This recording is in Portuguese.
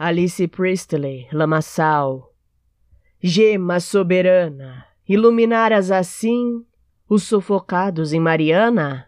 Alice Priestley, lamaçal. Gema soberana, iluminaras assim os sufocados em Mariana?